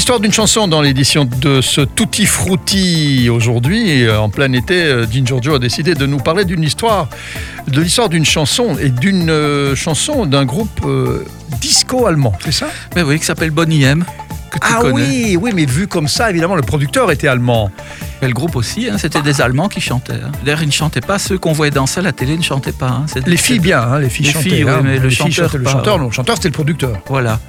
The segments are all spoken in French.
L'histoire d'une chanson dans l'édition de ce Tutti Frutti aujourd'hui, en plein été, euh, Ginger Joe a décidé de nous parler d'une histoire, de l'histoire d'une chanson et d'une euh, chanson d'un groupe euh, disco allemand, c'est ça? Mais oui, qui s'appelle Bonnie M. Que tu Ah connais. oui, oui, mais vu comme ça, évidemment, le producteur était allemand. Et le groupe aussi, hein, c'était des Allemands qui chantaient. hein. D'ailleurs, ils ne chantaient pas, ceux qu'on voyait danser à la télé ne chantaient pas. hein. Les filles bien, hein, les filles Les chantaient. filles, oui, hein, mais le les filles chanteur, le chanteur, non, le chanteur c'était le producteur. Voilà.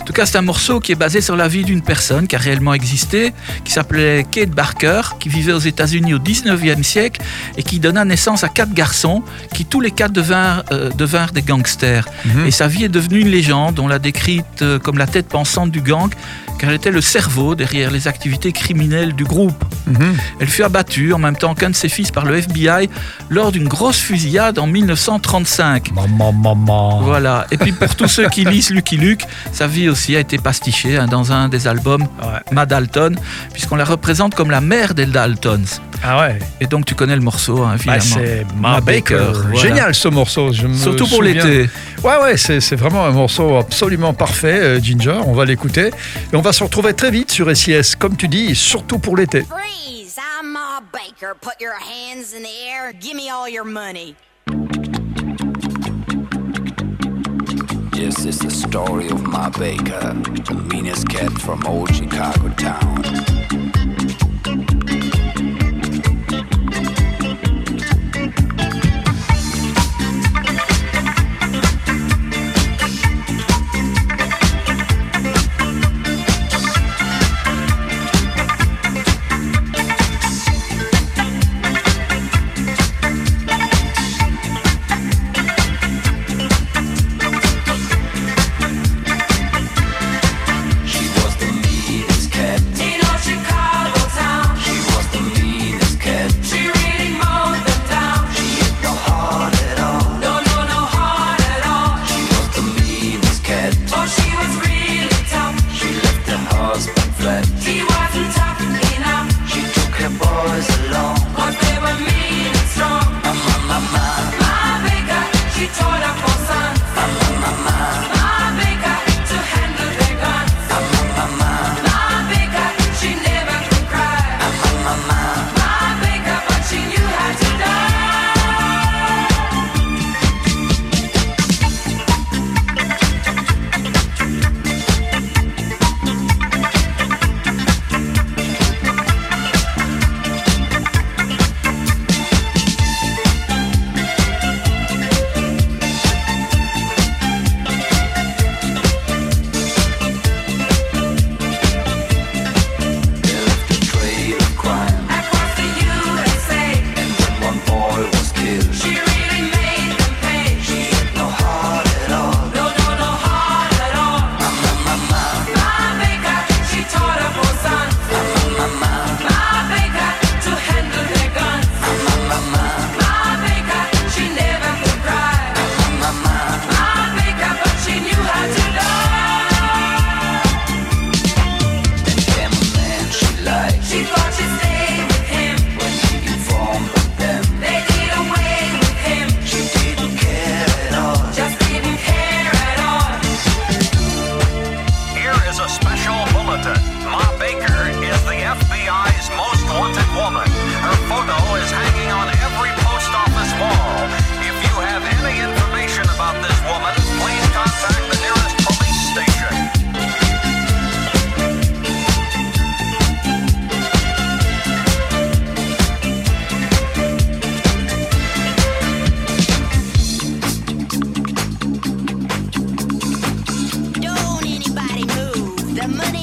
En tout cas, c'est un morceau qui est basé sur la vie d'une personne qui a réellement existé, qui s'appelait Kate Barker, qui vivait aux États-Unis au 19e siècle et qui donna naissance à quatre garçons qui tous les quatre devinrent, euh, devinrent des gangsters. Mhm. Et sa vie est devenue une légende. On l'a décrite euh, comme la tête pensante du gang, car elle était le cerveau derrière les activités criminelles du groupe. Mhm. Elle fut abattue en même temps qu'un de ses fils par le FBI lors d'une grosse fusillade en 1935. Maman, maman. Voilà. Et puis pour tous ceux qui lisent Lucky Luke, sa vie aussi a été pastichée hein, dans un des albums, Ouais. Ma Dalton, puisqu'on la représente comme la mère des Daltons. Ah ouais. Et donc tu connais le morceau, hein, Bah, évidemment. c'est Ma Ma Baker. Baker, voilà. Génial ce morceau. Je me Surtout pour l'été. Ouais, ouais, c'est c'est vraiment un morceau absolument parfait, euh, Ginger. On va l'écouter. Et on va se retrouver très vite sur SIS, comme tu dis, surtout pour l'été. Freeze! I'm Ma Baker. Put your hands in the air. Give me all your money. Yes, it's the story of Ma Baker, the meanest cat from old Chicago town. money.